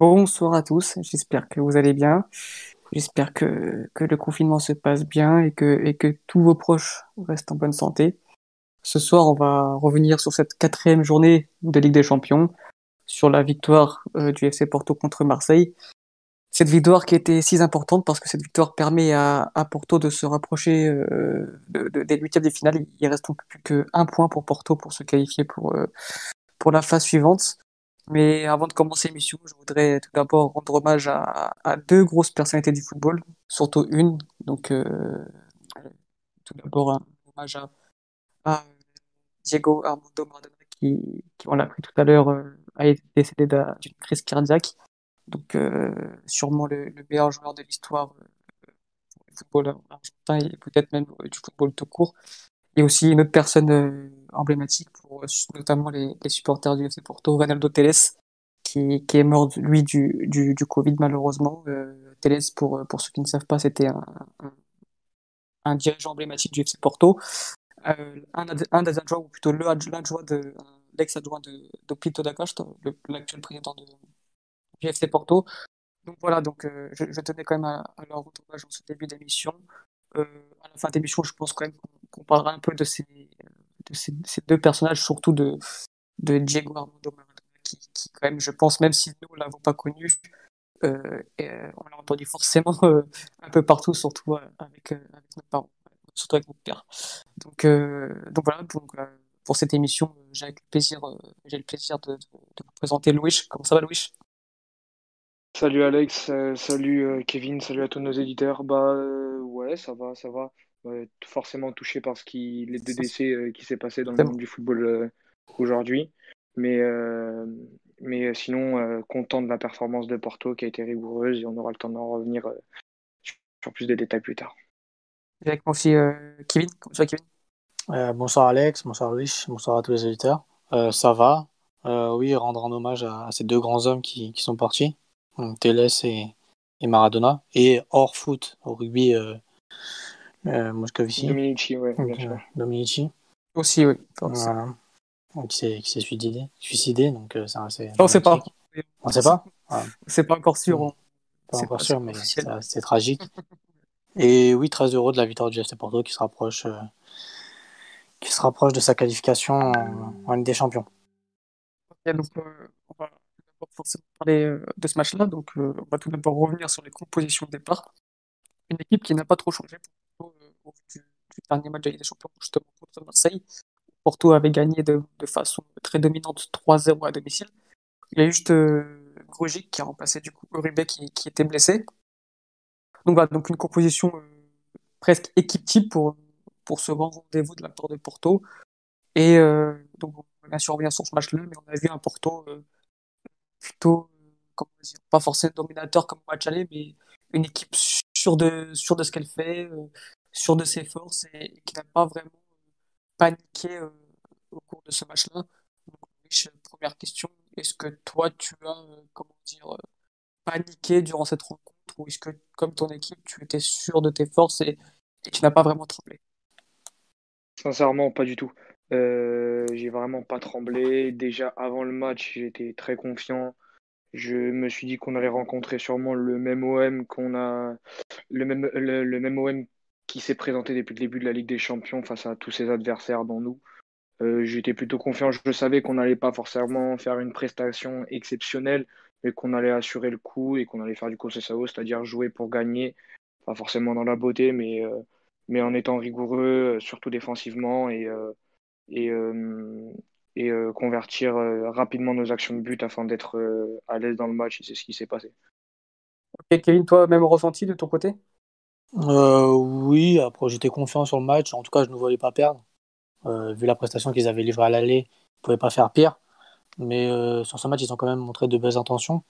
Bonsoir à tous, j'espère que vous allez bien. J'espère que, que le confinement se passe bien et que, et que tous vos proches restent en bonne santé. Ce soir, on va revenir sur cette quatrième journée de Ligue des Champions, sur la victoire euh, du FC Porto contre Marseille. Cette victoire qui était si importante parce que cette victoire permet à, à Porto de se rapprocher euh, de, de- des huitièmes des finales. Il reste donc plus qu'un point pour Porto pour se qualifier pour, euh, pour la phase suivante. Mais avant de commencer l'émission, je voudrais tout d'abord rendre hommage à, deux grosses personnalités du football, surtout une. Donc, euh, tout d'abord, un hommage à, Diego Armando Maradona, qui, on l'a appris tout à l'heure, euh, a été décédé d'un- d'une crise cardiaque. Donc, euh, sûrement le, le meilleur joueur de l'histoire du football argentin et peut-être même du football tout court. Et aussi une autre personne emblématique pour euh, notamment les, supporters du FC Porto, Ronaldo Telles, qui, est mort, lui, du, du, Covid, malheureusement. Euh, Telles, pour, euh, pour ceux qui ne savent pas, c'était un, un, dirigeant emblématique du FC Porto. Euh, un, un des adjoints, ou plutôt le adj- l'adjoint de, l'ex-adjoint de, de Pito da Costa, l'actuel président de, du FC Porto. Donc voilà, donc je, tenais quand même à, leur rendre hommage en ce début d'émission. Euh, à la fin de l'émission, je pense quand même qu'on parlera un peu de ces, ces, deux personnages, surtout de, de Diego Armando qui, quand même, je pense, même si nous ne l'avons pas connu, euh, euh, on l'a entendu forcément euh, un peu partout, surtout avec, nos parents, surtout avec mon père. Donc, donc voilà, donc, pour cette émission, j'ai le plaisir, j'ai le plaisir de, de, de vous présenter Louis. Comment ça va, Louis? Salut Alex, salut Kevin, salut à tous nos éditeurs. Bah ouais, ça va, ça va. Forcément touché par ce qui, les deux décès euh, qui s'est passé dans le monde du football euh, aujourd'hui. Mais, euh, mais sinon, euh, content de la performance de Porto qui a été rigoureuse et on aura le temps d'en revenir euh, sur, plus de détails plus tard. Aussi euh, Kevin. Va, Kevin? Euh, bonsoir Alex, bonsoir Louis, bonsoir à tous les auditeurs. Euh, ça va. Euh, oui, rendre un hommage à, à ces deux grands hommes qui, qui sont partis, Telles et, et Maradona. Et hors foot, au rugby, Moscovici, Dominici, donc, euh. Dominici, Aussi, oui. voilà. Donc, qui s'est suicidé, suicidé, donc euh, c'est assez On sait pas. On sait pas? Ouais, C'est pas encore sûr. On- pas C'est encore pas sûr, mais c'est tragique. Et oui, très heureux de la victoire du FC Porto qui se rapproche, euh, qui se rapproche de sa qualification en, en Ligue des Champions. Donc, euh, on va d'abord forcément parler euh, de ce match-là. Donc, euh, on va tout d'abord revenir sur les compositions de départ. Une équipe qui n'a pas trop changé euh, du, dernier match de Ligue des Champions, justement contre Marseille. Porto avait gagné de, de façon très dominante 3-0 à domicile. Il y a juste euh, qui a remplacé du coup Uribe qui, qui était blessé. Donc voilà, donc une composition euh, presque équipe type pour, pour ce grand rendez-vous de la part de Porto. Et euh, donc on sûr revenir sur ce match-là, mais on a vu un Porto euh, plutôt, euh, comment dire, pas forcément dominateur comme match aller, mais une équipe sûre de, sûre de ce qu'elle fait, euh, sûre de ses forces et, qui n'a pas vraiment paniqué euh, au cours de ce match-là. Rich, première question, est-ce que toi tu as, euh, comment dire, euh, paniqué durant cette rencontre ou est-ce que, comme ton équipe, tu étais sûr de tes forces et, tu n'as pas vraiment tremblé? Sincèrement, pas du tout. Euh, j'ai vraiment pas tremblé. Déjà avant le match, j'étais très confiant. Je me suis dit qu'on allait rencontrer sûrement le même OM qu'on a, le même, le même OM qui s'est présenté depuis le début de la Ligue des Champions face à tous ses adversaires dont nous. Euh, j'étais plutôt confiant. Je savais qu'on n'allait pas forcément faire une prestation exceptionnelle, mais qu'on allait assurer le coup et qu'on allait faire du Sao, c'est-à-dire jouer pour gagner, pas forcément dans la beauté, mais, euh, mais en étant rigoureux, euh, surtout défensivement et, et, et convertir rapidement nos actions de but afin d'être à l'aise dans le match. Et c'est ce qui s'est passé. Ok, Kevin, toi, même ressenti de ton côté? Euh, oui, après j'étais confiant sur le match. En tout cas, je ne voulais pas perdre. Euh, vu la prestation qu'ils avaient livrée à l'aller, ils ne pouvaient pas faire pire. Mais euh, sur ce match, ils ont quand même montré de belles intentions.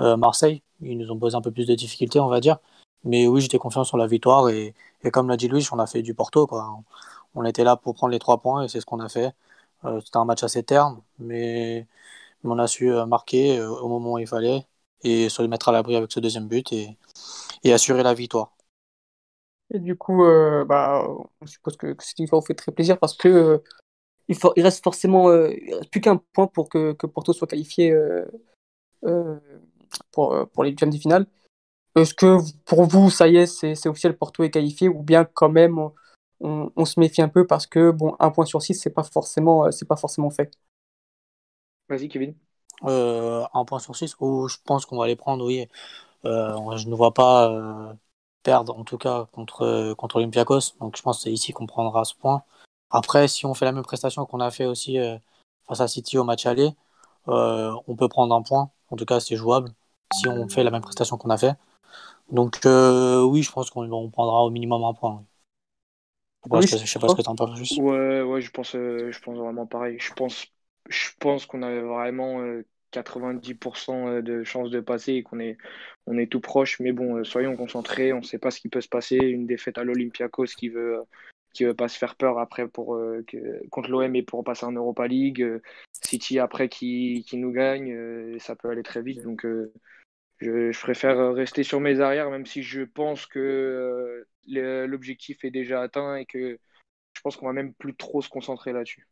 Euh, Marseille, ils nous ont posé un peu plus de difficultés, on va dire. Mais oui, j'étais confiant sur la victoire. Et, comme l'a dit Louis, on a fait du Porto. On était là pour prendre les trois points et c'est ce qu'on a fait. C'était un match assez terne, mais, on a su marquer au moment où il fallait et se mettre à l'abri avec ce deuxième but et assurer la victoire. Et du coup, euh, bah, on suppose que, que cette victoire vous fait très plaisir parce que euh, il, faut, il reste forcément euh, il reste plus qu'un point pour que, que Porto soit qualifié euh, euh, pour, pour les huitièmes de finale. Est-ce que pour vous, ça y est, c'est officiel, Porto est qualifié, ou bien quand même on, on, se méfie un peu parce que bon, un point sur six, c'est pas forcément, c'est pas forcément fait? Vas-y, Kevin. Euh, un point sur six, où je pense qu'on va les prendre, oui. Euh, je ne vois pas euh, perdre, en tout cas, contre, contre Olympiakos. Donc je pense que c'est ici qu'on prendra ce point. Après, si on fait la même prestation qu'on a fait aussi face à City au match aller, on peut prendre un point. En tout cas, c'est jouable si on fait la même prestation qu'on a fait. Donc oui, je pense qu'on prendra au minimum un point. je, ne sais pas ce que tu en penses. Juste. Ouais, ouais, je pense, je pense vraiment pareil. Je pense, je pense qu'on avait vraiment 90% de chances de passer et qu'on est, on est tout proche. Mais bon, soyons concentrés. On ne sait pas ce qui peut se passer. Une défaite à l'Olympiakos qui veut qui veut pas se faire peur après pour contre l'OM et pour passer en Europa League. City après qui, qui nous gagne, ça peut aller très vite. Donc je, préfère rester sur mes arrières, même si je pense que l'objectif est déjà atteint et que je pense qu'on va même plus trop se concentrer là-dessus.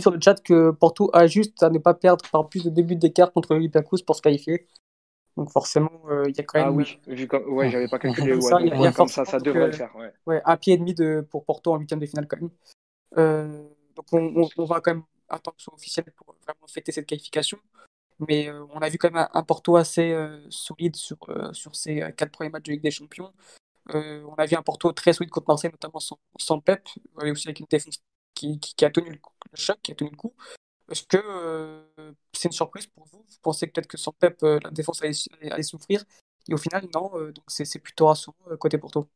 Sur le chat que Porto a juste à ne pas perdre par plus de débuts d'écart contre l'Olympiakos pour se qualifier. Donc forcément, euh, il y a quand ah même. Ah oui, ouais, j'avais pas calculé. ça, comme ça, ça devrait le faire. Ouais. ouais. un pied et demi de, pour Porto en huitième de finale quand même. Euh, donc on, on, va quand même attendre que ce soit officiel pour vraiment fêter cette qualification. Mais euh, on a vu quand même un, Porto assez solide sur, sur ces quatre premiers matchs de Ligue des Champions. on a vu un Porto très solide contre Marseille, notamment sans, sans Pep, et aussi avec une défense qui, qui, a tenu le, choc, qui a tenu le coup. Est-ce que c'est une surprise pour vous Vous pensez peut-être que sans Pep, la défense allait, souffrir Et au final, non. donc c'est plutôt rassurant côté Porto.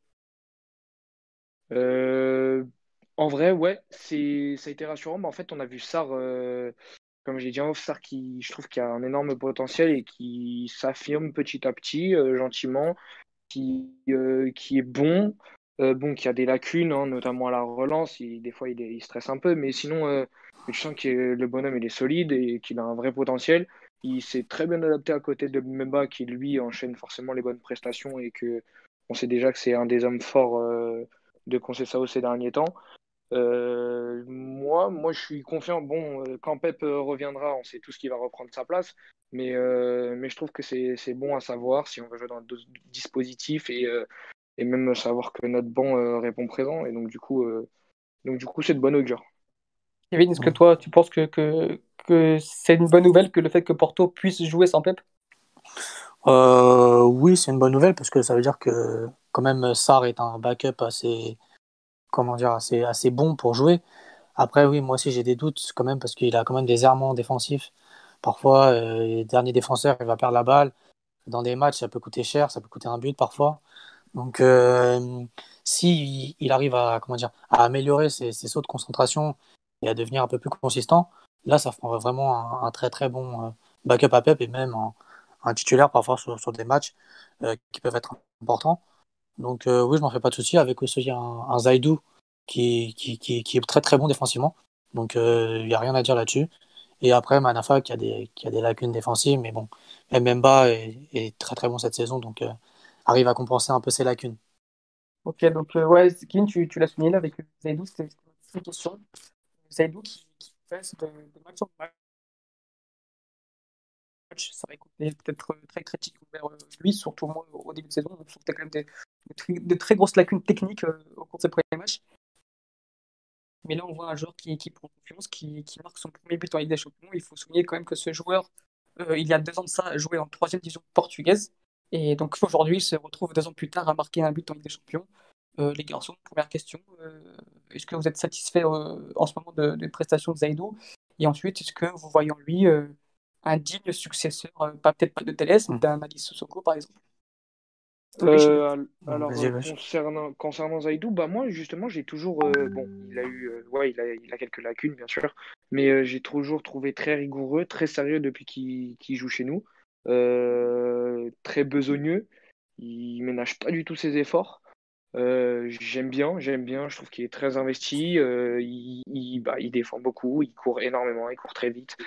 en vrai, ouais, ça a été rassurant. Mais en fait, on a vu Sarr comme j'ai dit en off, qui, je trouve qu'il a un énorme potentiel et qui s'affirme petit à petit, euh, gentiment, qui, euh, qui est bon, euh, bon, qui a des lacunes, hein, notamment à la relance. des fois, il, stresse un peu, mais sinon, je sens que le bonhomme il est solide et qu'il a un vrai potentiel. Il s'est très bien adapté à côté de Mbemba, qui lui enchaîne forcément les bonnes prestations et que on sait déjà que c'est un des hommes forts de Conceição ces derniers temps. Euh, moi, moi, je suis confiant. Bon, euh, quand Pep euh, reviendra, on sait tout ce qui va reprendre sa place. Mais, mais je trouve que c'est bon à savoir si on veut jouer dans le dispositif et, et même savoir que notre banc répond présent. Et donc, du coup, donc, du coup c'est de bonne augure. Kevin, est-ce que toi, tu penses que, que, que c'est une bonne nouvelle que le fait que Porto puisse jouer sans Pep? Oui, c'est une bonne nouvelle parce que ça veut dire que quand même Sarr est un backup assez comment dire, assez, assez bon pour jouer. Après, oui, moi aussi j'ai des doutes quand même parce qu'il a quand même des errements défensifs. Parfois, euh, dernier défenseur, il va perdre la balle. Dans des matchs, ça peut coûter cher, ça peut coûter un but parfois. Donc, euh, si il arrive à, améliorer ses, sauts de concentration et à devenir un peu plus consistant, là, ça fera vraiment un, très très bon euh, backup à Pep et même un, titulaire parfois sur, des matchs euh, qui peuvent être importants. Donc oui, je m'en fais pas de souci. Avec aussi un, un Zaidou qui, est très très bon défensivement. Donc il n'y a rien à dire là-dessus. Et après, Manafa qui a, des, a des lacunes défensives, mais bon, Mbemba est, très très bon cette saison, arrive à compenser un peu ses lacunes. Ok, donc ouais, Kim, tu, l'as souligné là avec Zaidou, c'était une question. Zaidou qui, qui fait de, de match en match ça va écouter peut-être très critique envers lui, surtout moi au début de saison. Donc, je quand même des, de très grosses lacunes techniques euh, au cours de ses premiers matchs. Mais là, on voit un joueur qui, prend confiance, qui, marque son premier but en Ligue des Champions. Il faut souligner quand même que ce joueur, euh, il y a deux ans de ça, jouait en troisième division portugaise. Et donc aujourd'hui, il se retrouve deux ans plus tard à marquer un but en Ligue des Champions. Euh, les garçons, première question, est-ce que vous êtes satisfait en ce moment de, des prestations de Zaidou Et ensuite, est-ce que vous voyez en lui un digne successeur, pas peut-être pas de Télès, mais d'un Alice Soko par exemple? Euh, alors, euh, concernant, concernant Zaidou, bah moi justement j'ai toujours euh, bon il a eu ouais il a, il a, quelques lacunes bien sûr mais j'ai toujours trouvé très rigoureux très sérieux depuis qu'il joue chez nous très besogneux. Il ménage pas du tout ses efforts. J'aime bien j'aime bien. Je trouve qu'il est très investi. Il, il, bah, il défend beaucoup. Il court énormément. Il court très vite.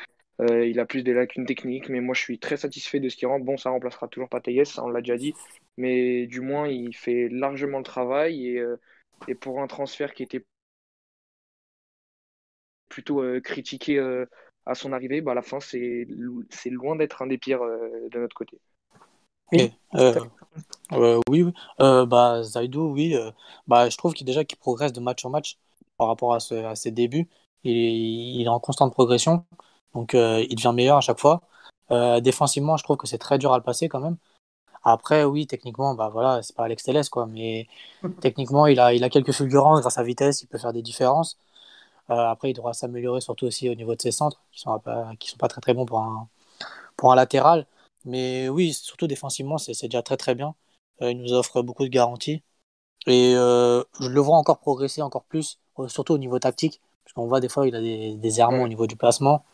Euh, il a plus des lacunes techniques, mais moi je suis très satisfait de ce qu'il rentre. Bon, ça remplacera toujours ça on l'a déjà dit, mais du moins il fait largement le travail. Et, euh, pour un transfert qui était plutôt euh, critiqué à son arrivée, bah, à la fin, c'est loin d'être un des pires de notre côté. Oui, oui, oui. bah, Zaido, oui. bah, je trouve qu'il déjà qu'il progresse de match en match par rapport à, ce, à ses débuts. Il, il, est en constante progression, donc il devient meilleur à chaque fois. défensivement, je trouve que c'est très dur à le passer quand même. Après, oui, techniquement, bah voilà, c'est pas Alex Telles, quoi, mais techniquement, il a, il a quelques fulgurances grâce à sa vitesse, il peut faire des différences. Euh, après, il devra s'améliorer surtout aussi au niveau de ses centres, qui sont pas, qui sont pas très très bons pour un, pour un latéral. Mais oui, surtout défensivement, c'est déjà très très bien. Euh, il nous offre beaucoup de garanties. Et euh, je le vois encore progresser encore plus, surtout au niveau tactique, parce qu'on voit des fois il a des, des errements au niveau du placement.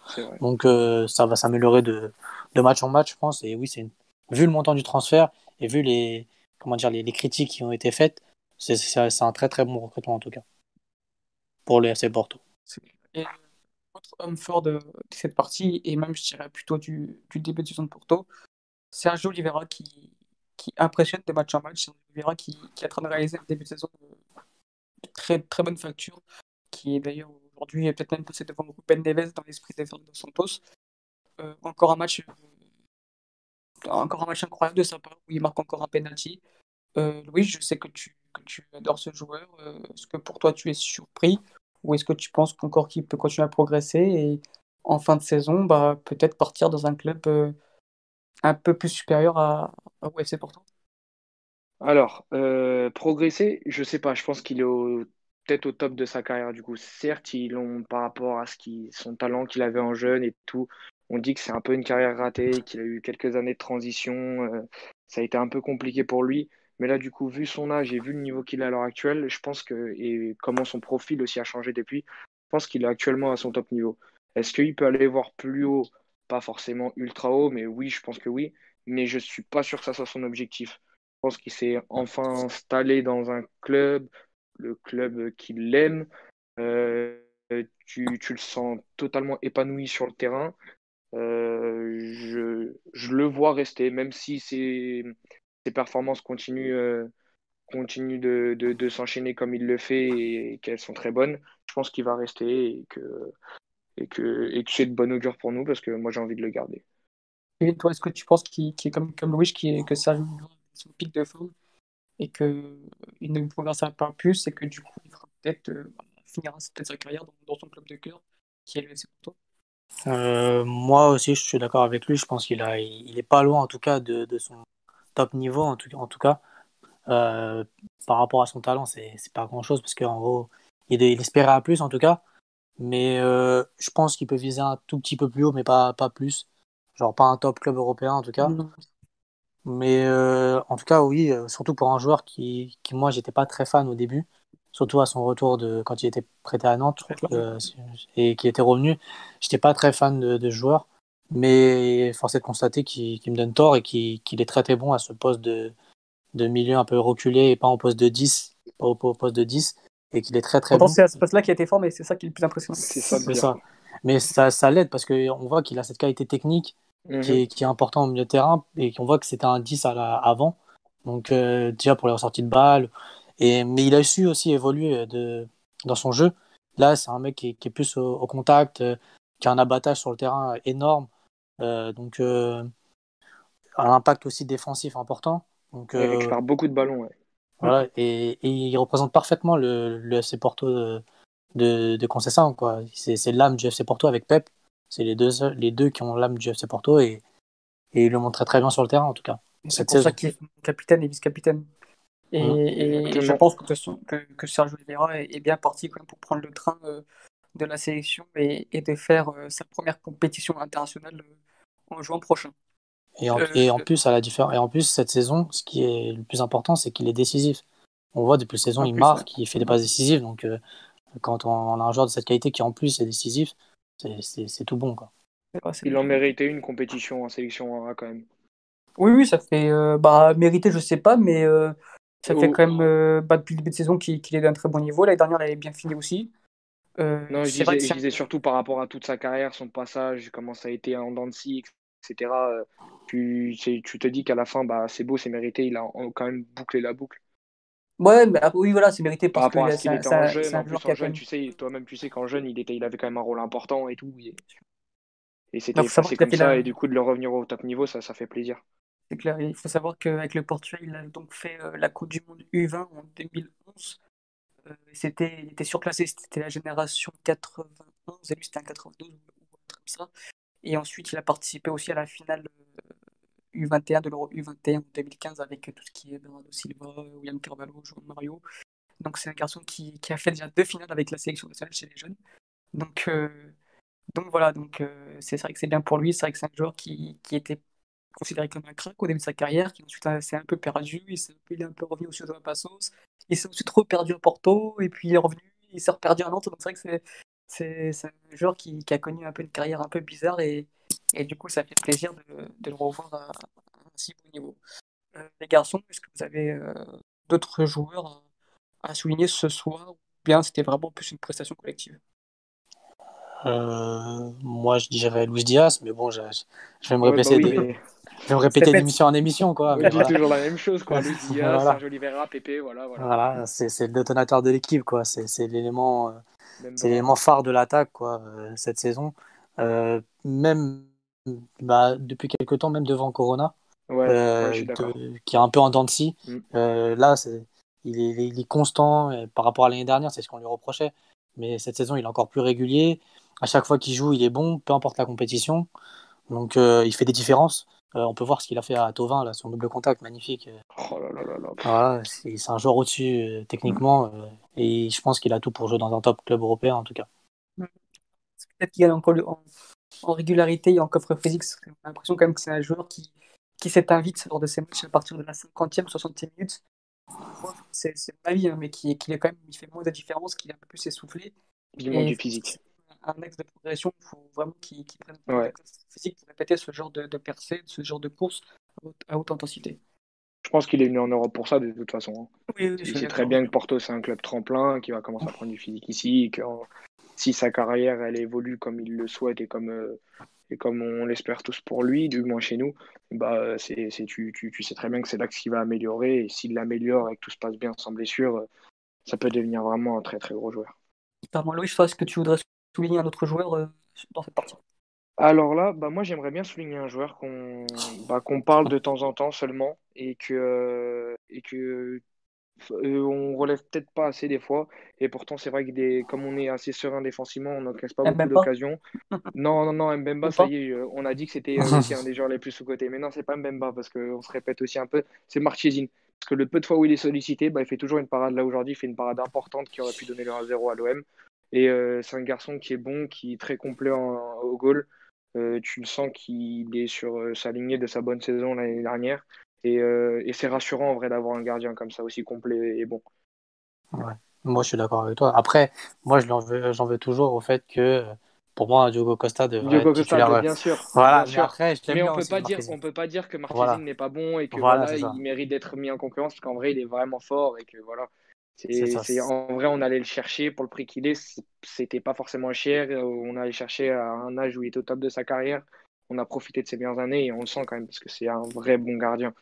Donc ça va s'améliorer de, de match en match, je pense. Et oui, c'est vu le montant du transfert et vu les, comment dire, les, les critiques qui ont été faites, c'est un très très bon recrutement en tout cas pour le FC Porto. Homme fort de, cette partie, et même je dirais plutôt du, début de saison de Porto, Sergio Oliveira qui, qui impressionne de match en match. Sergio Oliveira qui, qui est en train de réaliser un début de saison de très, très bonne facture, qui est d'ailleurs aujourd'hui peut-être même passé devant Ruben Neves dans l'esprit des Fernando Santos. Euh, encore un match encore un match incroyable de sa part où il marque encore un penalty. Euh, Louis, je sais que tu, adores ce joueur. Euh, est-ce que pour toi tu es surpris ou est-ce que tu penses qu'encore qu'il peut continuer à progresser et en fin de saison, bah, peut-être partir dans un club euh, un peu plus supérieur à, à UFC Porto? Alors, euh, progresser, je sais pas. Je pense qu'il est peut-être au top de sa carrière du coup. Certes, ils l'ont par rapport à ce qui, son talent qu'il avait en jeune et tout on dit que c'est un peu une carrière ratée, qu'il a eu quelques années de transition. Euh, ça a été un peu compliqué pour lui. Mais là, du coup, vu son âge et vu le niveau qu'il a à l'heure actuelle, je pense que, et comment son profil aussi a changé depuis, je pense qu'il est actuellement à son top niveau. Est-ce qu'il peut aller voir plus haut? Pas forcément ultra haut, mais oui, je pense que oui. Mais je ne suis pas sûr que ça soit son objectif. Je pense qu'il s'est enfin installé dans un club, le club qu'il aime. Euh, tu, le sens totalement épanoui sur le terrain. Euh, je, le vois rester, même si ses, ses performances continuent, euh, continuent de, de, de s'enchaîner comme il le fait et, qu'elles sont très bonnes. Je pense qu'il va rester et que, et que, et que c'est de bonne augure pour nous parce que moi j'ai envie de le garder. Et toi, est-ce que tu penses qu'il est comme, comme Louis, qui est, que ça son pic de forme et qu'il ne progressera pas plus et que du coup il fera peut-être euh, finira peut-être sa carrière dans, dans, son club de cœur qui est le FC Porto? Euh, moi aussi, je suis d'accord avec lui. Je pense qu'il a, il est pas loin en tout cas de, de son top niveau en tout, en tout cas. Euh, par rapport à son talent, c'est, pas grand chose parce qu'en gros, il, il espérait à plus en tout cas. Mais euh, je pense qu'il peut viser un tout petit peu plus haut, mais pas, pas plus. Genre pas un top club européen en tout cas. Mais en tout cas, oui, surtout pour un joueur qui, qui moi, j'étais pas très fan au début surtout à son retour de quand il était prêté à Nantes euh, et qui était revenu. J'étais pas très fan de, de joueur, mais force est de constater qu'il me donne tort et qu'il est très très bon à ce poste de, de milieu un peu reculé et pas en poste de 10, pas au, poste de 10, et qu'il est très très bon. C'est à ce poste-là qui a été fort, mais c'est ça qui est le plus impressionnant. C'est ça, ça. Mais ça, ça l'aide parce qu'on voit qu'il a cette qualité technique qui, est, mhm. qui, est, important au milieu de terrain et qu'on voit que c'était un 10 à la, avant. Donc, euh, déjà pour les ressorties de balles, et, mais il a su aussi évoluer de, dans son jeu. Là, c'est un mec qui, qui est plus au, contact, euh, qui a un abattage sur le terrain énorme. Euh, donc, euh, un impact aussi défensif important. Donc, il récupère beaucoup de ballons. Ouais. Voilà, et, et, il représente parfaitement le, le FC Porto de, de, de Conceição. C'est l'âme du FC Porto avec Pep. C'est les deux, les deux qui ont l'âme du FC Porto et, et il le montre très, très bien sur le terrain en tout cas. C'est pour ça qu'il est capitaine et vice-capitaine. Et, mmh. je pense que, que, Sergio Oliveira est, bien parti quand même pour prendre le train euh, de la sélection et, et de faire euh, sa première compétition internationale euh, en juin prochain. Et en, et en, plus, à la différence, et en plus, cette saison, ce qui est le plus important, c'est qu'il est décisif. On voit depuis la saison, il marque, il fait des passes décisives. Donc, quand on, a un joueur de cette qualité qui en plus est décisif, c'est tout bon. Quoi. il en méritait une compétition en sélection quand même. Oui, oui, ça fait bah, mériter, je sais pas, mais ça fait quand même euh, bah, depuis le début de saison qu'il est d'un très bon niveau. L'année dernière, il avait bien fini aussi. Euh, non, je disais, je disais, surtout par rapport à toute sa carrière, son passage, comment ça a été en scie, etc. Euh, tu, tu te dis qu'à la fin, bah, c'est beau, c'est mérité. Il a quand même bouclé la boucle. Ouais, mais, ah, oui, voilà, c'est mérité par rapport à ce qu'il était en jeune. En plus, en jeune, tu sais, toi-même, tu sais qu'en jeune, il, était, il avait quand même un rôle important et tout. Et c'était passé comme ça, et du coup, de le revenir au top niveau, ça, ça fait plaisir. C'est clair, il faut savoir qu'avec le Portugal, il a donc fait la Coupe du Monde U20 en 2011. C'était, il était surclassé, c'était la génération 91, et lui c'était un 92 ou comme ça. Et ensuite, il a participé aussi à la finale U21 de l'Euro U21 en 2015 avec tout ce qui est Bernardo Silva, William Carvalho, Jean Mario. Donc c'est un garçon qui, qui, a fait déjà deux finales avec la sélection nationale chez les jeunes. Donc, euh, donc voilà, donc euh, c'est vrai que c'est bien pour lui. C'est vrai que c'est un joueur qui, qui, était considéré comme un crack au début de sa carrière, qui ensuite s'est un peu perdu. Il, est un peu, il est un peu revenu au Sud de Passos. Il s'est ensuite trop perdu à Porto et puis il est revenu. Il s'est reperdu à Nantes. Donc c'est vrai que c'est c'est un joueur qui, qui, a connu un peu une carrière un peu bizarre et, et du coup ça fait plaisir de, de le revoir à, un si bon niveau. Euh, les garçons, est-ce que vous avez d'autres joueurs à souligner ce soir ou bien c'était vraiment plus une prestation collective? Euh, Moi, je dirais Luis Diaz, mais bon, je, je vais me répéter, bah vais me répéter d'émission en émission. Quoi, oui, toujours la même chose. Quoi. Luis Diaz, voilà. Sergio Oliveira, Pepe, voilà. voilà. voilà c'est, le détonateur de l'équipe. Quoi. C'est, l'élément, euh, l'élément phare de l'attaque quoi, euh, cette saison. Euh, même bah, depuis quelques temps, même devant Corona, ouais, euh, de, qui est un peu en dents de scie. Mm. Euh, là, c'est il est, constant par rapport à l'année dernière, c'est ce qu'on lui reprochait. Mais cette saison, il est encore plus régulier. À chaque fois qu'il joue, il est bon, peu importe la compétition. Donc, il fait des différences. Euh, on peut voir ce qu'il a fait à Tovin, là, son double contact, magnifique. Oh là là là voilà, c'est un joueur au-dessus euh, techniquement. et je pense qu'il a tout pour jouer dans un top club européen, en tout cas. Peut-être qu'il a encore en, en, régularité et en coffre physique. J'ai l'impression quand même que c'est un joueur qui, qui s'invite lors de ses matchs à partir de la 50e, 60e minute c'est ma vie, hein, mais qui, est quand même, il fait moins de différence, qu'il est un peu plus essoufflé. Il manque du physique. Un axe de progression, il faut vraiment qu'il prenne ouais. physique pour répéter ce genre de, de percée, ce genre de course à haute, intensité. Je pense qu'il est venu en Europe pour ça, de toute façon. Hein. Oui, oui, il sait très bien que Porto, c'est un club tremplin, qui va commencer à prendre du physique ici, et que si sa carrière, elle évolue comme il le souhaite et comme, euh, et comme on l'espère tous pour lui, du moins chez nous, bah, c'est, tu, tu, tu, sais très bien que c'est là qu'il va améliorer. Et s'il l'améliore et que tout se passe bien sans blessure, ça peut devenir vraiment un très très gros joueur. Pardon, Louis, est-ce que tu voudrais souligner un autre joueur euh, dans cette partie alors là, bah moi j'aimerais bien souligner un joueur qu'on bah, qu'on parle de temps en temps seulement et que, et que euh, on relève peut-être pas assez des fois. Et pourtant, c'est vrai que des, comme on est assez serein défensivement, on n'encaisse pas beaucoup d'occasions. non, non, non, Mbemba, ça y est, euh, on a dit que c'était euh, aussi un des joueurs les plus sous-cotés. Mais non, c'est pas Mbemba, parce qu'on se répète aussi un peu, c'est Marchesine. Parce que le peu de fois où il est sollicité, bah, il fait toujours une parade. Là, aujourd'hui, il fait une parade importante qui aurait pu donner le 1-0 à l'OM. Et c'est un garçon qui est bon, qui est très complet au goal. tu le sens qu'il est sur sa lignée de sa bonne saison l'année dernière. Euh, et, c'est rassurant en vrai d'avoir un gardien comme ça aussi complet et bon. Ouais. Moi, je suis d'accord avec toi. Après, moi, j'en veux, veux toujours au fait que pour moi, Diogo Costa devrait Diogo Costa, bien sûr. Voilà, bien Après, mais on peut pas dire, on peut pas dire que Martinez n'est pas bon et que voilà, il mérite d'être mis en concurrence parce qu'en vrai, il est vraiment fort et que voilà. C'est, en vrai, on allait le chercher pour le prix qu'il est. C'était pas forcément cher. On allait chercher à un âge où il est au top de sa carrière. On a profité de ses meilleures années et on le sent quand même parce que c'est un vrai bon gardien.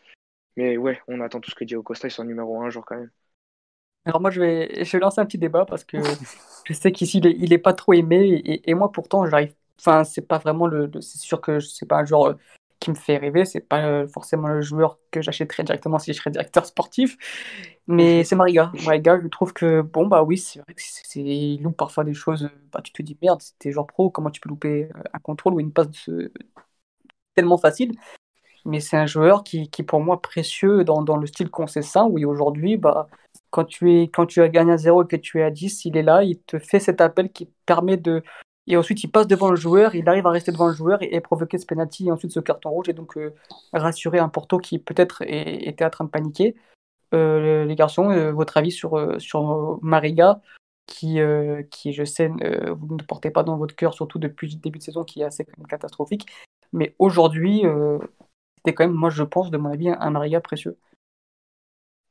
Mais ouais, on attend tout ce que Diego Costa soit numéro un jour quand même. Alors moi, je vais, je vais lancer un petit débat parce que je sais qu'ici, il, il est, pas trop aimé. Et, et moi, pourtant, j'arrive... Enfin, c'est pas vraiment le... C'est sûr que c'est pas un joueur euh, qui me fait rêver. C'est pas euh, forcément le joueur que j'achèterais directement si je serais directeur sportif. Mais mhm. c'est Mariga. Mariga, je trouve que, bon, bah oui, c'est vrai que c'est, il loupe parfois des choses. Bah, tu te dis, merde, c'était joueur pro, comment tu peux louper euh, un contrôle ou une passe de tellement facile? Mais c'est un joueur qui, qui, pour moi, précieux dans, dans le style qu'on sait ça, où aujourd'hui, bah, quand, tu es, quand tu as gagné à 0 et que tu es à 10, il est là, il te fait cet appel qui permet de. Et ensuite, il passe devant le joueur, il arrive à rester devant le joueur et, provoquer ce penalty et ensuite ce carton rouge et donc euh, rassurer un Porto qui peut-être était en train de paniquer. Euh, les garçons, euh, votre avis sur, sur Mariga, qui, qui, je sais, vous ne portez pas dans votre cœur, surtout depuis le début de saison, qui est assez catastrophique. Mais aujourd'hui, c'était quand même, moi je pense, de mon avis, un Mariga précieux.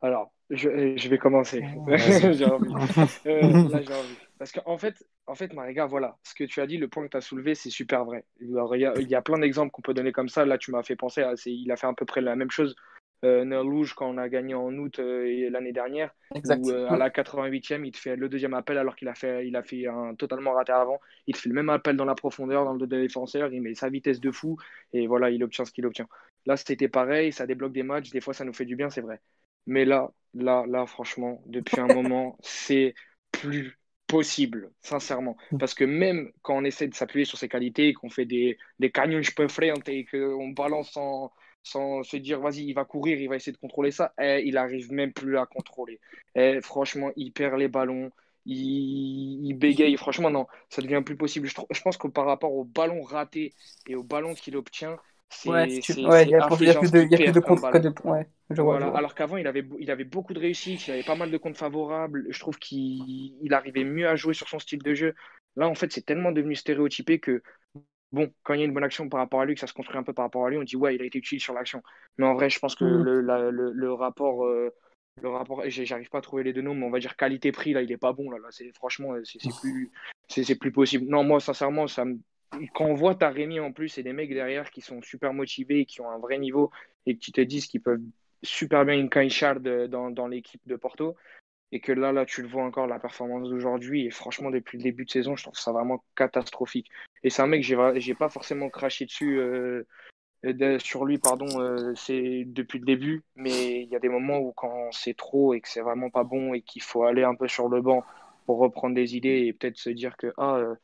Alors, je, je vais commencer. j'ai envie. Euh, là, j'ai envie. Parce qu'en fait, en fait, Mariga, voilà, ce que tu as dit, le point que tu as soulevé, c'est super vrai. il, y a, il y a plein d'exemples qu'on peut donner comme ça. Là, tu m'as fait penser à. Il a fait à peu près la même chose euh, Nerlouge quand on a gagné en août euh, l'année dernière, où euh, à la 88e, il te fait le deuxième appel alors qu'il a fait, il a fait un totalement raté avant. Il te fait le même appel dans la profondeur, dans le dos des défenseurs, il met sa vitesse de fou et voilà, il obtient ce qu'il obtient. Là, c'était pareil, ça débloque des matchs, des fois ça nous fait du bien, c'est vrai. Mais là, là, là, franchement, depuis un moment, c'est plus possible, sincèrement. Parce que même quand on essaie de s'appuyer sur ses qualités, qu'on fait des, des canyons frente et qu'on balance sans, sans se dire, vas-y, il va courir, il va essayer de contrôler ça, eh, il arrive même plus à contrôler. Eh, franchement, il perd les ballons, il, il bégaye. Franchement, non, ça devient plus possible. Je, je pense que par rapport au ballon raté et au ballon qu'il obtient, Ouais, c'est- ouais, c'est il y a, il plus de, il contre que de points. Voilà. Alors qu'avant, il avait, il avait beaucoup de réussite, il avait pas mal de comptes favorables. Je trouve qu'il il arrivait mieux à jouer sur son style de jeu. Là, en fait, c'est tellement devenu stéréotypé que, bon, quand il y a une bonne action par rapport à lui, que ça se construit un peu par rapport à lui, on dit, ouais, il a été utile sur l'action. Mais en vrai, je pense que Mhm. le, la- le, le rapport, euh, le rapport, j'arrive pas à trouver les deux noms, mais on va dire qualité-prix, là, il est pas bon. Là, là c'est, franchement, c'est c'est plus, c'est plus possible. Non, moi, sincèrement, ça me- quand on voit Taremi en plus et des mecs derrière qui sont super motivés, et qui ont un vrai niveau et qui te disent qu'ils peuvent super bien de- dans, dans l'équipe de Porto. Et que là, là, tu le vois encore, la performance d'aujourd'hui. Et franchement, depuis le début de saison, je trouve ça vraiment catastrophique. Et c'est un mec, j'ai pas forcément craché dessus, euh, de- sur lui, pardon, euh, c'est depuis le début. Mais il y a des moments où quand c'est trop et que c'est vraiment pas bon et qu'il faut aller un peu sur le banc pour reprendre des idées et peut-être se dire que ah, euh,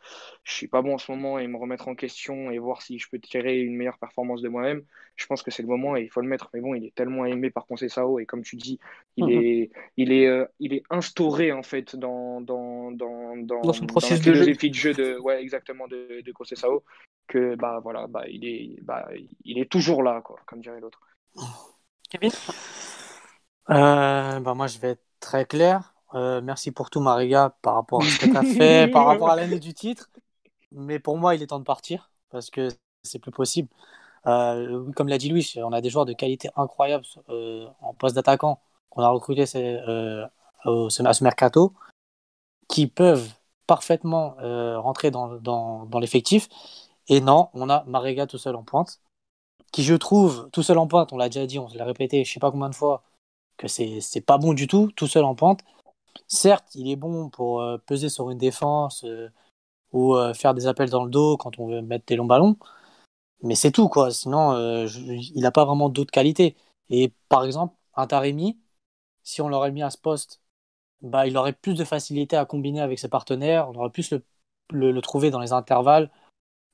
je suis pas bon en ce moment et me remettre en question et voir si je peux tirer une meilleure performance de moi-même. Je pense que c'est le moment et il faut le mettre. Mais bon, il est tellement aimé par Conceição et comme tu dis, il Mhm. est, il est, euh, il est instauré en fait dans, dans, dans, dans, Dans son dans la processus de jeu. de jeu de, ouais, exactement de, de Conceição que bah voilà, bah il est, bah il est toujours là quoi, comme dirait l'autre. Kevin? Euh, bah, moi, je vais être très clair. Euh, merci pour tout, Mariga, par rapport à ce que tu as fait, par rapport à l'année du titre. Mais pour moi, il est temps de partir parce que c'est plus possible. Euh, comme l'a dit Louis, on a des joueurs de qualité incroyable euh, en poste d'attaquant qu'on a recruté au, à ce mercato qui peuvent parfaitement rentrer dans, dans, dans l'effectif. Et non, on a Mariga tout seul en pointe, qui je trouve tout seul en pointe, on l'a déjà dit, on l'a répété je sais pas combien de fois, que c'est pas bon du tout, tout seul en pointe. Certes, il est bon pour euh, peser sur une défense euh, ou euh, faire des appels dans le dos quand on veut mettre des longs ballons, mais c'est tout quoi. Sinon, il n'a pas vraiment d'autres qualités. Et par exemple, un Taremi, si on l'aurait mis à ce poste, bah, il aurait plus de facilité à combiner avec ses partenaires, on aurait plus le, le, le trouver dans les intervalles.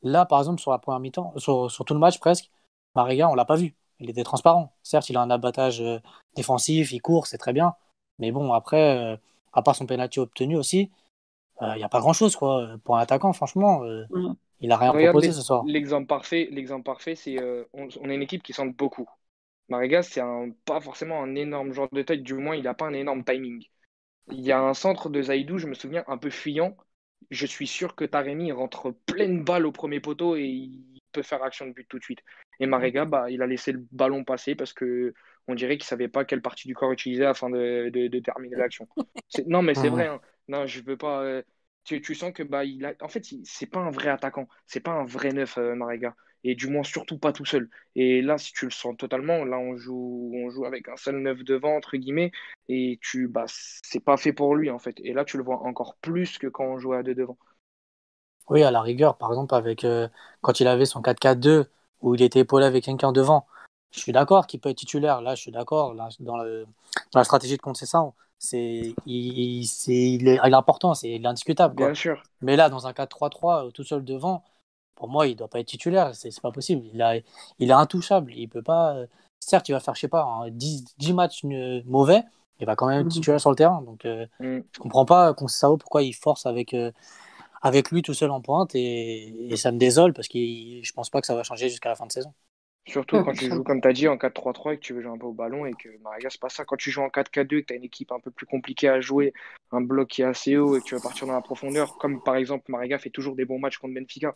Là, par exemple, sur la première mi-temps, sur, sur tout le match presque, Mariga, on l'a pas vu. Il était transparent. Certes, il a un abattage défensif, il court, c'est très bien. Mais bon, après, à part son penalty obtenu aussi, il euh, n'y a pas grand-chose quoi. Pour un attaquant, franchement, euh, il a rien Regarde proposé ce soir. L'exemple parfait, l'exemple parfait, c'est euh, on, on est une équipe qui centre beaucoup. Mariga, c'est pas forcément un énorme joueur de tête, du moins il n'a pas un énorme timing. Il y a un centre de Zaidou, je me souviens, un peu fuyant. Je suis sûr que Taremi rentre pleine balle au premier poteau et il peut faire action de but tout de suite. Et Mariga, bah, il a laissé le ballon passer parce que on dirait qu'il savait pas quelle partie du corps utiliser afin de, de- de terminer l'action. C'est- Non, mais c'est Mhm. vrai. hein. Non, je veux pas. euh, Tu, tu sens que bah, il a... en fait, il- c'est pas un vrai attaquant. C'est pas un vrai neuf, euh, Mariga. Et du moins, surtout pas tout seul. Et là, si tu le sens totalement, là, on joue, on joue avec un seul neuf devant, entre guillemets, et tu, bah, c'est pas fait pour lui, en fait. Et là, tu le vois encore plus que quand on jouait à deux devant. Oui, à la rigueur, par exemple, avec euh, quand il avait son 4-4-2, où il était épaulé avec quelqu'un devant. Je suis d'accord qu'il peut être titulaire. Là, je suis d'accord. Là, dans, le- dans la stratégie de c'est il, il- c'est il est, il est important, c'est il est indiscutable. Quoi. Bien sûr. Mais là, dans un 4-3-3, euh, tout seul devant, pour moi, il doit pas être titulaire. C'est pas possible. Il, a, il est intouchable. Il peut pas. euh, Certes, il va faire, je sais pas, hein, 10, 10 matchs euh, mauvais. Il va quand même être Mhm. titulaire sur le terrain. Donc, euh, Mm. je comprends pas Conceição pourquoi il force avec, euh, avec lui tout seul en pointe. Et, et ça me désole parce que je pense pas que ça va changer jusqu'à la fin de saison. Surtout Ouais, quand tu joues, comme tu as dit, en 4-3-3 et que tu veux jouer un peu au ballon et que Mariga, c'est pas ça. Quand tu joues en 4-4-2 et que tu as une équipe un peu plus compliquée à jouer, un bloc qui est assez haut et que tu vas partir dans la profondeur, comme par exemple Mariga fait toujours des bons matchs contre Benfica.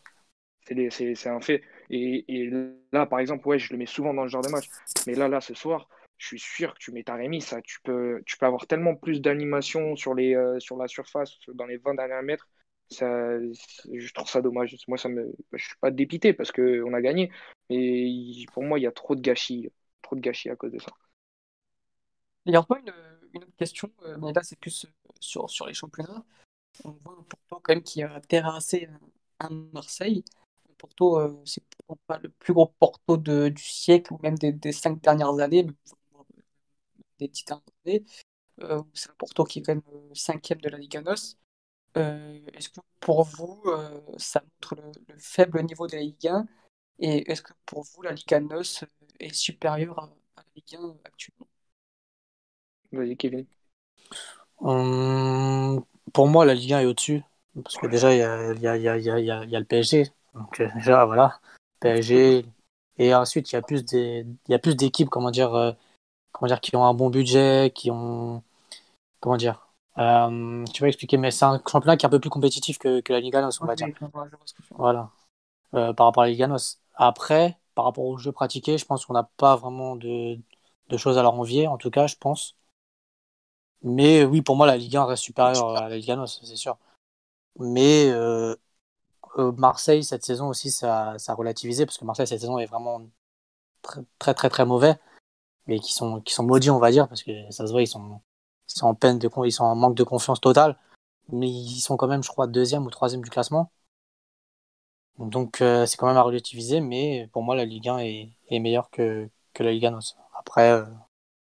C'est des- c'est- c'est un fait. Et, et là, par exemple, ouais, je le mets souvent dans ce genre de match. Mais là, là, ce soir, je suis sûr que tu mets Taremi, ça, tu peux, tu peux avoir tellement plus d'animation sur, les, euh, sur la surface, dans les 20 derniers mètres. Je trouve ça dommage. Moi, ça me, je suis pas dépité parce qu'on a gagné. Mais pour moi, il y a trop de gâchis. Trop de gâchis à cause de ça. Il y a une, une autre question, euh, mais là c'est plus euh, sur, sur les championnats. On voit un Porto quand même qui a terrassé un, Marseille. Porto, euh, c'est pas le plus gros Porto de, du siècle ou même des, des cinq dernières années, mais des dix. Euh, c'est un Porto qui est quand même euh, cinquième de la Liga NOS. Euh, est-ce que pour vous, euh, ça montre le, le faible niveau de la Ligue 1? Et est-ce que pour vous, la Liga NOS est supérieure à, à la Ligue 1 actuellement? Vas-y, Kevin? Hum, pour moi, la Ligue 1 est au-dessus. Parce que déjà, il y a, y y y le PSG. Donc, euh, déjà, voilà. PSG. Et ensuite, il y a plus des, il y a plus d'équipes, comment dire, euh, comment dire, qui ont un bon budget, qui ont, comment dire, euh, tu vas expliquer, mais c'est un championnat qui est un peu plus compétitif que, que la Liga NOS, on va dire. Voilà. Euh, par rapport à la Liga NOS. Après, par rapport aux jeux pratiqués, je pense qu'on n'a pas vraiment de, de choses à leur envier, en tout cas, je pense. Mais oui, pour moi, la Ligue 1 reste supérieure à la Liga NOS, c'est sûr. Mais euh, Marseille, cette saison aussi, ça, ça a relativisé, parce que Marseille, cette saison, est vraiment très, très, très, très mauvais. Mais qui sont, qui sont maudits, on va dire, parce que ça se voit, ils sont, sont en peine de, con- ils sont en manque de confiance totale. Mais ils sont quand même, je crois, deuxième ou troisième du classement. Donc euh, c'est quand même à relativiser, mais pour moi la Ligue 1 est, est meilleure que, que la Ligue 1. Après, euh,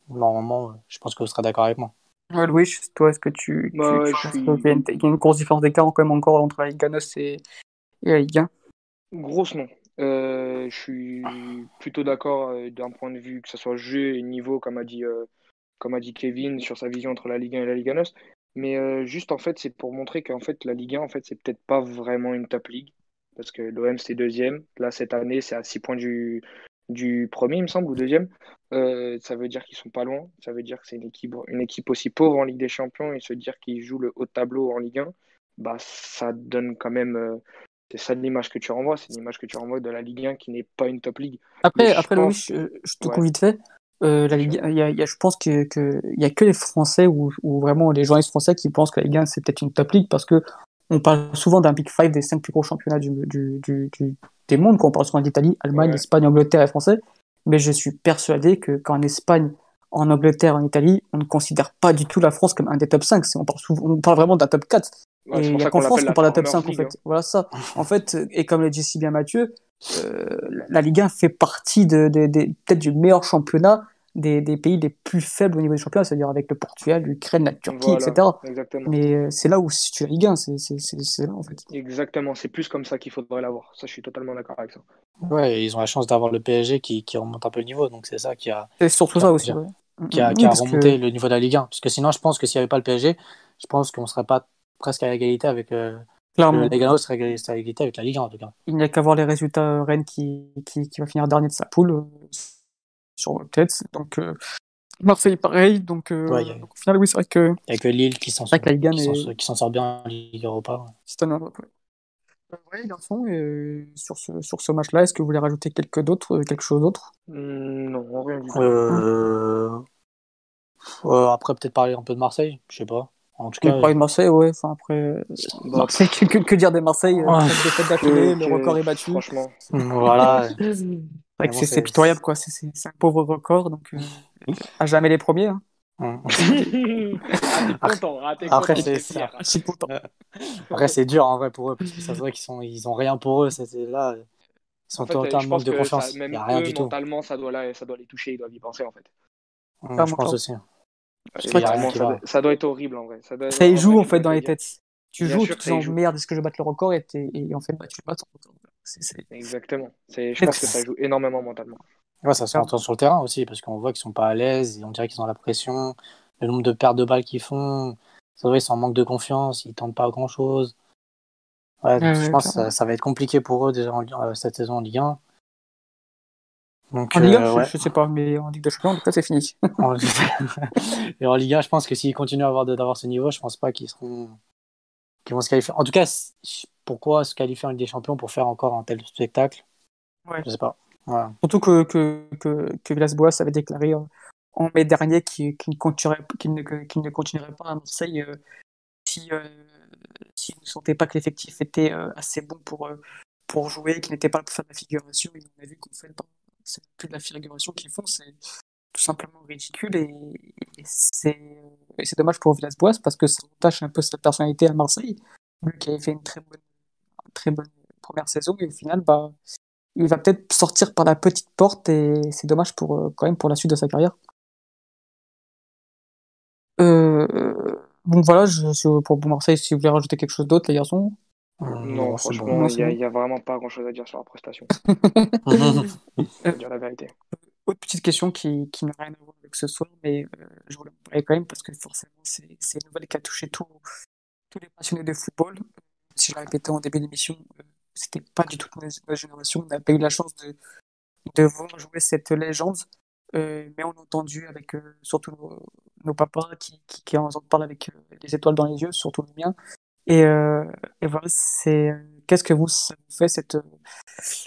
normalement, je pense que vous serez d'accord avec moi. Ouais, Louis, toi, est-ce que tu, tu, Bah ouais, tu je penses suis- qu'il y a une, il y a une grosse différence d'écart quand même encore entre la Liga NOS et, et la Ligue 1? Grosse non. Euh, je suis plutôt d'accord euh, d'un point de vue que ce soit jeu et niveau, comme a dit, euh, comme a dit Kevin, sur sa vision entre la Ligue 1 et la Ligue 1. Mais euh, juste en fait, c'est pour montrer qu'en fait la Ligue 1, en fait, c'est peut-être pas vraiment une top league. Parce que l'OM c'est deuxième. Là, cette année, c'est à 6 points du, du premier, il me semble, ou deuxième. Euh, ça veut dire qu'ils sont pas loin. Ça veut dire que c'est une équipe, une équipe aussi pauvre en Ligue des Champions et se dire qu'ils jouent le haut tableau en Ligue 1, bah ça donne quand même. euh, c'est ça l'image que tu renvoies, c'est l'image que tu renvoies de la Ligue 1 qui n'est pas une top league. Après, Mais je après pense Louis, je, je te ouais. coupe vite fait. Euh, la Ligue, y a, il y a- je pense que, que il y a que les Français ou, vraiment les journalistes français qui pensent que la Ligue 1 c'est peut-être une top league parce que on parle souvent d'un Big Five des cinq plus gros championnats du, du, du, du- des mondes. Quand on parle souvent d'Italie, Allemagne, Ouais. Espagne, Angleterre et Français. Mais je suis persuadé que qu'en Espagne, en Angleterre, en Italie, on ne considère pas du tout la France comme un des top 5. C'est- On parle, souvent, on parle vraiment d'un top 4. Ouais, et il n'y a qu'en France qu'on parle de top 5 Farmers en fait. Voilà ça. En fait, et comme le dit si bien Mathieu, euh, la Ligue 1 fait partie de, de- de- peut-être du meilleur championnat des, des pays les plus faibles au niveau des championnats, c'est-à-dire avec le Portugal, l'Ukraine, la Turquie, Voilà, etc. exactement. Mais euh, c'est là où si tu Ligue 1, c'est c'est- c'est- c'est là en fait. Exactement, c'est plus comme ça qu'il faudrait l'avoir. Ça, je suis totalement d'accord avec ça. Ouais, ils ont la chance d'avoir le PSG qui, qui remonte un peu le niveau, donc c'est ça qui a, C'est surtout Qui a- ça aussi. qui a- ouais. qui a, Oui, qui a que- remonté le niveau de la Ligue 1. Parce que sinon, je pense que s'il n'y avait pas le PSG, je pense qu'on ne serait pas presque à égalité avec. Euh, clairement, la Ligue 1 serait à égalité avec la Ligue 1 en tout cas. il n'y a qu'à voir les résultats Rennes qui, qui, qui va finir dernier de sa poule sur tête. Donc euh, Marseille pareil. Donc, euh, Ouais, il y a- donc, au final, oui, c'est vrai que Il n'y a que Lille qui s'en 1 qui s'en- est qui sort bien en Ligue Europa. ouais. c'est un Europe, ouais. Euh, garçon, et sur ce, sur ce match-là, est-ce que vous voulez rajouter quelque, d'autre, euh, quelque chose d'autre? Hmm, non, rien du tout. Euh, euh, après, peut-être parler un peu de Marseille, je sais pas. En tout Oui, cas, parler de Marseille, ouais. Enfin, après, euh, Bah, Marseille, que, que- que dire des Marseille euh, Ouais. que- le que- record est battu. Franchement, voilà. C'est c'est c'est- c'est pitoyable, quoi. C'est- C'est c'est un pauvre record, donc euh, à jamais les premiers. Hein. Hum. ah, content, ah, Après, content, c'est c'est dur en vrai pour eux, parce que ça se voit qu'ils sont, ils ont rien pour eux. C'était là, ils sont En fait, totalement manque de confiance. ça, Il même n'y a rien eux, du tout. mentalement, ça doit, la- ça doit les toucher, ils doivent y penser, en fait. Hum, je pense aussi. Vraiment, qui ça, doit, ça doit être horrible, en vrai. Ça, doit, Ça y en joue, en tu fait, dans les têtes. Tu joues, tu te y dis, joue. merde, est-ce que je vais battre le record? Et, en fait, bah, tu le bats. ton record. C'est- c'est- Exactement. C'est, je pense que ça joue énormément mentalement. Ouais, ça s'entend sur le terrain aussi, parce qu'on voit qu'ils sont pas à l'aise, et on dirait qu'ils ont la pression, le nombre de pertes de balles qu'ils font, ça va, ils sont en manque de confiance, ils tentent pas grand chose. Ouais, donc Ouais, je pense que ça, ça va être compliqué pour eux déjà en- euh, cette saison en Ligue 1. Donc, En Ligue 1, euh, je, ouais. je sais pas, mais en Ligue des Champions, en tout cas, c'est fini. En- Et en Ligue 1, je pense que s'ils continuent à avoir de- d'avoir ce niveau, je pense pas qu'ils seront qu'ils vont se qualifier. En tout cas, pourquoi se qualifier en Ligue des Champions pour faire encore un tel spectacle? Ouais. Je sais pas. Voilà. Surtout que, que, que, que Villas-Boas avait déclaré en mai dernier qu'il ne, continuerait, qu'il ne, continuerait pas à Marseille euh, si, euh, s'il ne sentait pas que l'effectif était euh, assez bon pour, euh, pour jouer, qu'il n'était pas là pour faire de la figuration. Et on a vu qu'en fait, bah, c'est plus de la figuration qu'ils font, c'est tout simplement ridicule et, c'est dommage pour Villas-Boas parce que ça entache un peu sa personnalité à Marseille, lui qui avait fait une très bonne, très bonne première saison et au final, bah, il va peut-être sortir par la petite porte et c'est dommage pour, euh, quand même pour la suite de sa carrière. Euh, bon voilà, je, pour Marseille, si vous voulez rajouter quelque chose d'autre, les garçons. Non, franchement, il n'y a, vraiment pas grand-chose à dire sur la prestation. dire la vérité. Autre petite question qui, qui n'a rien à voir avec ce soir, mais euh, je voulais en parler quand même parce que forcément, c'est une nouvelle qui a touché tous les passionnés de football. Si je l'ai répété en début d'émission, euh, c'était pas du tout notre génération. On n'a pas eu la chance de, de voir jouer cette légende, euh, mais on a entendu avec surtout nos, papas qui, qui, qui en parlent avec les étoiles dans les yeux, surtout le mien. Et, et voilà, c'est qu'est-ce que vous, ça vous fait cette,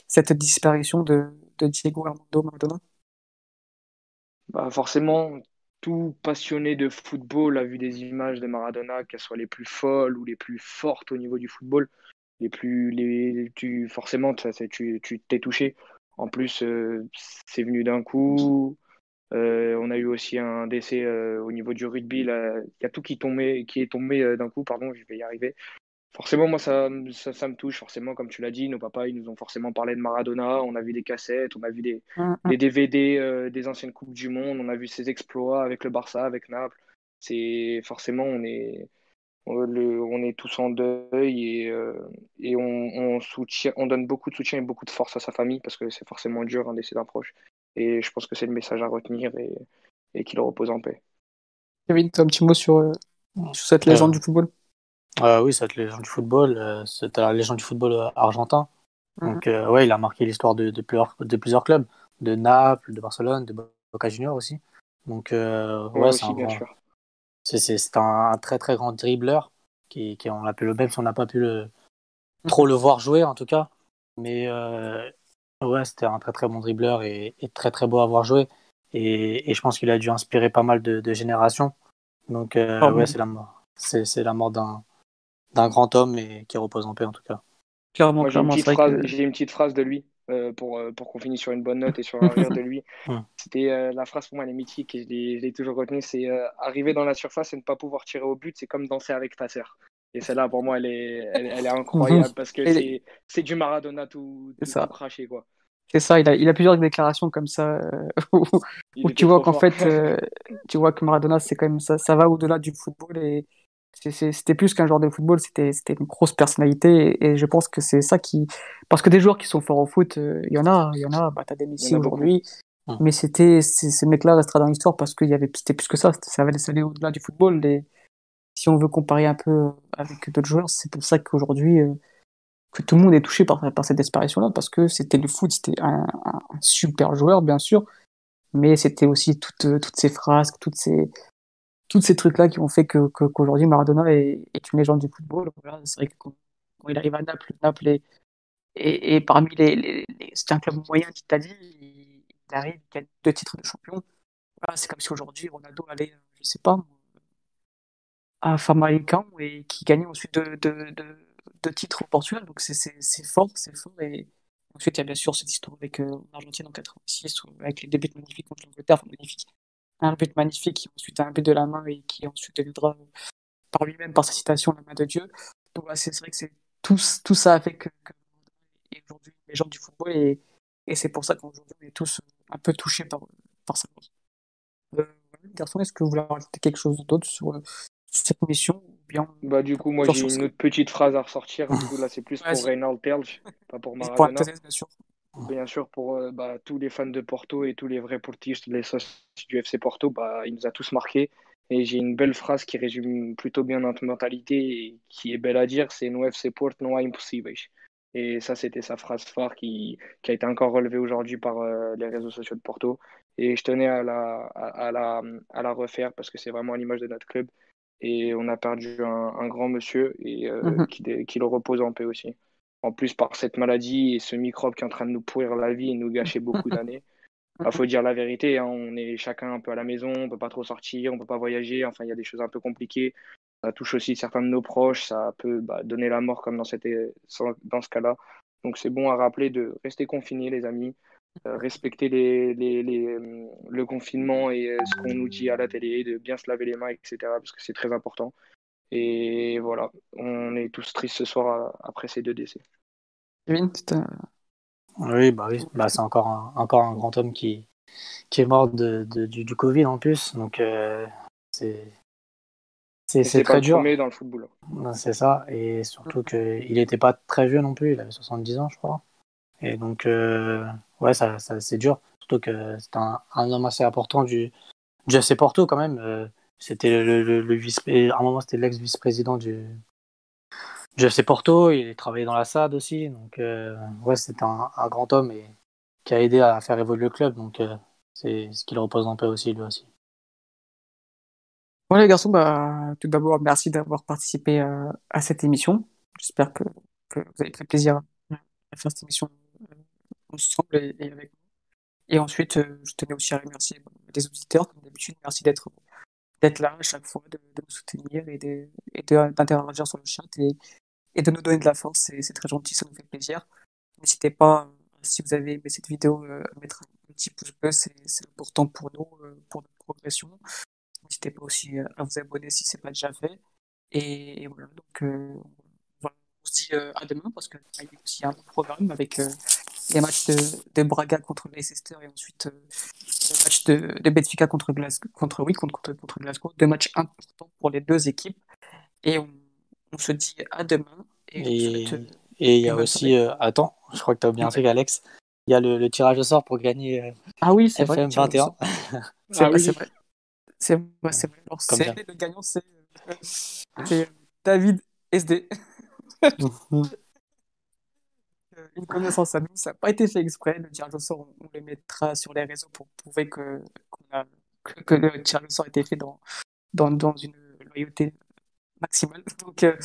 cette disparition de, de Diego Armando Maradona? Bah forcément, tout passionné de football a vu des images de Maradona, qu'elles soient les plus folles ou les plus fortes au niveau du football. Les plus, les, tu, forcément, tu, tu t'es touché. En plus, euh, c'est venu d'un coup. Euh, on a eu aussi un décès euh, au niveau du rugby. Il y a tout qui, tombait, qui est tombé d'un coup. Pardon, je vais y arriver forcément, moi, ça, ça, me touche. Forcément, comme tu l'as dit, nos papas, ils nous ont forcément parlé de Maradona. On a vu des cassettes, on a vu des, mm, mm. des DVD euh, des anciennes Coupes du Monde. On a vu ses exploits avec le Barça, avec Naples. C'est forcément, on est, on, le, on est tous en deuil et, euh, et on, on, soutient, on donne beaucoup de soutien et beaucoup de force à sa famille parce que c'est forcément dur un décès d'un proche. Et je pense que c'est le message à retenir et, et qu'il repose en paix. Kevin, tu as un petit mot sur, euh, sur cette légende du football? Euh, oui, cette légende du football, euh, c'est la légende du football euh, argentin. Mhm. Donc, ouais, il a marqué l'histoire de, de, plusieurs, de plusieurs clubs, de Naples, de Barcelone, de Boca Juniors aussi. Donc, ouais, c'est un, un, très très grand dribbleur qui, qui on l'appelle le même si on n'a pas pu le, mhm. trop le voir jouer en tout cas. Mais ouais, c'était un très très bon dribbleur et, très très beau à voir jouer. Et, et je pense qu'il a dû inspirer pas mal de, de générations. Donc, oh, ouais, c'est la mort. C'est la mort d'un d'un grand homme et qui repose en paix en tout cas. Clairement, j'ai, une petite phrase, de lui euh, pour, euh, pour qu'on finisse sur une bonne note et sur un rire de lui. C'était euh, la phrase pour moi, elle est mythique et je l'ai, toujours retenue c'est arriver dans la surface et ne pas pouvoir tirer au but, c'est comme danser avec ta sœur. Et celle-là, pour moi, elle est, elle, est incroyable parce que c'est, c'est du Maradona tout, tout, craché. Quoi. C'est ça, il a, il a plusieurs déclarations comme ça où, tu vois qu'en fait, tu vois que Maradona, c'est quand même ça, ça va au-delà du football et c'était plus qu'un joueur de football, c'était une grosse personnalité et, je pense que c'est ça qui. Parce que des joueurs qui sont forts au foot, euh, il y en a, il y en a, bah, t'as des Messi aujourd'hui, mais c'était ces mecs-là restera dans l'histoire parce qu'il y avait c'était plus que ça, ça allait aller au-delà du football. Et si on veut comparer un peu avec d'autres joueurs, c'est pour ça qu'aujourd'hui, euh, que tout le monde est touché par, par cette disparition-là parce que c'était le foot, c'était un, un, super joueur, bien sûr, mais c'était aussi toutes, toutes ces phrases, toutes ces tous ces trucs-là qui ont fait que, qu'aujourd'hui Maradona est, est, une légende du football. c'est vrai que quand, il arrive à Naples, Naples est, et, parmi les, les, c'est un club moyen d'Italie, il, arrive, il gagne deux titres de champion. C'est comme si aujourd'hui Ronaldo allait, je sais pas, à Famalicão et qui gagnait ensuite deux, deux, deux, titres au Portugal. Donc c'est, fort, c'est fort. Et ensuite il y a bien sûr cette histoire avec euh, l'Argentine en 86, avec les débuts magnifiques contre l'Angleterre, enfin, magnifiques un but magnifique, qui ensuite un but de la main et qui ensuite deviendra par lui-même, par sa citation, la main de Dieu. Donc c'est vrai que c'est tout, tout ça a fait que, que aujourd'hui les gens du football et, et c'est pour ça qu'aujourd'hui on est tous un peu touchés par, par ça. Euh, garçon, est-ce que vous voulez rajouter quelque chose d'autre sur, cette mission bien bah, Du coup, moi j'ai une autre petite phrase à ressortir. Du coup, là, c'est plus pour Reynald Perlge, pas pour Maradona. Pour bien sûr bien sûr, pour euh, bah, tous les fans de Porto et tous les vrais portistes, les sauces du FC Porto, bah, il nous a tous marqués. Et j'ai une belle phrase qui résume plutôt bien notre mentalité et qui est belle à dire, c'est No FC Porto, no impossible. Et ça, c'était sa phrase phare qui, qui, a été encore relevée aujourd'hui par euh, les réseaux sociaux de Porto. Et je tenais à la, à, la, à la refaire parce que c'est vraiment à l'image de notre club. Et on a perdu un, grand monsieur et euh, mhm. qui, qui le repose en paix aussi en plus par cette maladie et ce microbe qui est en train de nous pourrir la vie et nous gâcher beaucoup d'années. Il faut dire la vérité, hein, on est chacun un peu à la maison, on peut pas trop sortir, on peut pas voyager, enfin il y a des choses un peu compliquées. Ça touche aussi certains de nos proches, ça peut bah, donner la mort comme dans, cette, dans ce cas-là. Donc c'est bon à rappeler de rester confinés les amis, respecter les, les, les, le confinement et ce qu'on nous dit à la télé, de bien se laver les mains, etc. Parce que c'est très important. Et voilà, on est tous tristes ce soir après ces deux décès. Kevin, oui, bah oui, bah, c'est encore un, encore un grand homme qui, qui est mort de, de du, du, Covid en plus, donc euh, c'est c'est très dur. dans le football. C'est ça, et surtout qu'il n'était pas très vieux non plus, il avait 70 ans, je crois. Et donc, euh, ouais, ça, ça c'est dur, surtout que c'est un, un, homme assez important du, du FC Porto quand même. Euh, c'était le, le, vice, à un moment c'était l'ex-vice-président du, du FC Porto, il travaillait dans la SAD aussi, donc euh, ouais, c'est un, grand homme et qui a aidé à faire évoluer le club, donc euh, c'est ce qu'il paix aussi lui aussi. Bon les garçons, bah, tout d'abord merci d'avoir participé à, à cette émission. J'espère que, vous avez pris plaisir à faire cette émission euh, ensemble et, et avec nous. Et ensuite, euh, je tenais aussi à remercier les auditeurs, comme d'habitude. Merci d'être d'être là à chaque fois, de, de nous soutenir et d'interagir de, sur le chat et, et, de nous donner de la force. C'est très gentil, ça nous fait plaisir. N'hésitez pas, si vous avez aimé cette vidéo, euh, à mettre un petit pouce bleu, c'est important pour nous, euh, pour notre progression. N'hésitez pas aussi à vous abonner si ce n'est pas déjà fait. Et, et voilà, donc euh, on se dit à demain parce qu'il y a aussi un programme avec les matchs de, de, Braga contre Leicester et ensuite euh, le match de, de Benfica contre Glasgow, contre, oui, contre, contre, contre, Glasgow. Deux matchs importants pour les deux équipes. Et on, on se dit à demain. Et, et il y a aussi, euh, attends, je crois que tu as bien fait, Alex. Il y a le, le, tirage au sort pour gagner euh, ah oui, FM vrai, 21. C'est ah, oui. vrai. C'est vrai. vrai. Alors, le gagnant, c'est David SD. une connaissance à nous. Ça n'a pas été fait exprès. Le tirage au sort, on, on les mettra sur les réseaux pour prouver que, a, que, que, le tirage au sort a été fait dans, dans, dans une loyauté maximale. Donc, euh,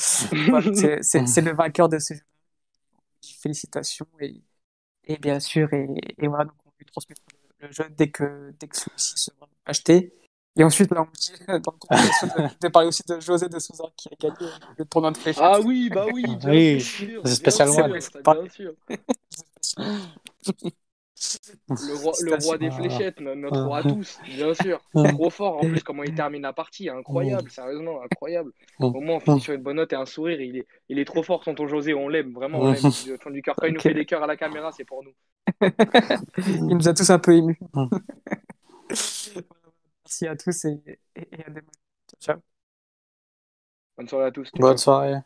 voilà, c'est le vainqueur de ce jeu. Félicitations et, et bien sûr, et, et voilà, donc on lui transmettra le, le jeu dès que, dès que celui-ci sera acheté. Et ensuite, là, on dans le conversation de, de, parler aussi de José de Souza qui a gagné le tournoi de fléchettes. Ah oui, bah oui, bien oui, sûr. C'est spécialement bien sûr, bien sûr. Le roi, le roi des fléchettes, notre roi à tous, bien sûr. Trop fort en plus, comment il termine la partie, incroyable, sérieusement, incroyable. Au moins, on finit sur une bonne note et un sourire. Il est, il est trop fort, tonton José, on l'aime, vraiment, on l'aime. Du fond du cœur, quand il nous fait des cœurs à la caméra, c'est pour nous. il nous a tous un peu émus. Merci à tous et, et, et à demain. Ciao, ciao. Bonne soirée à tous. Bonne soirée.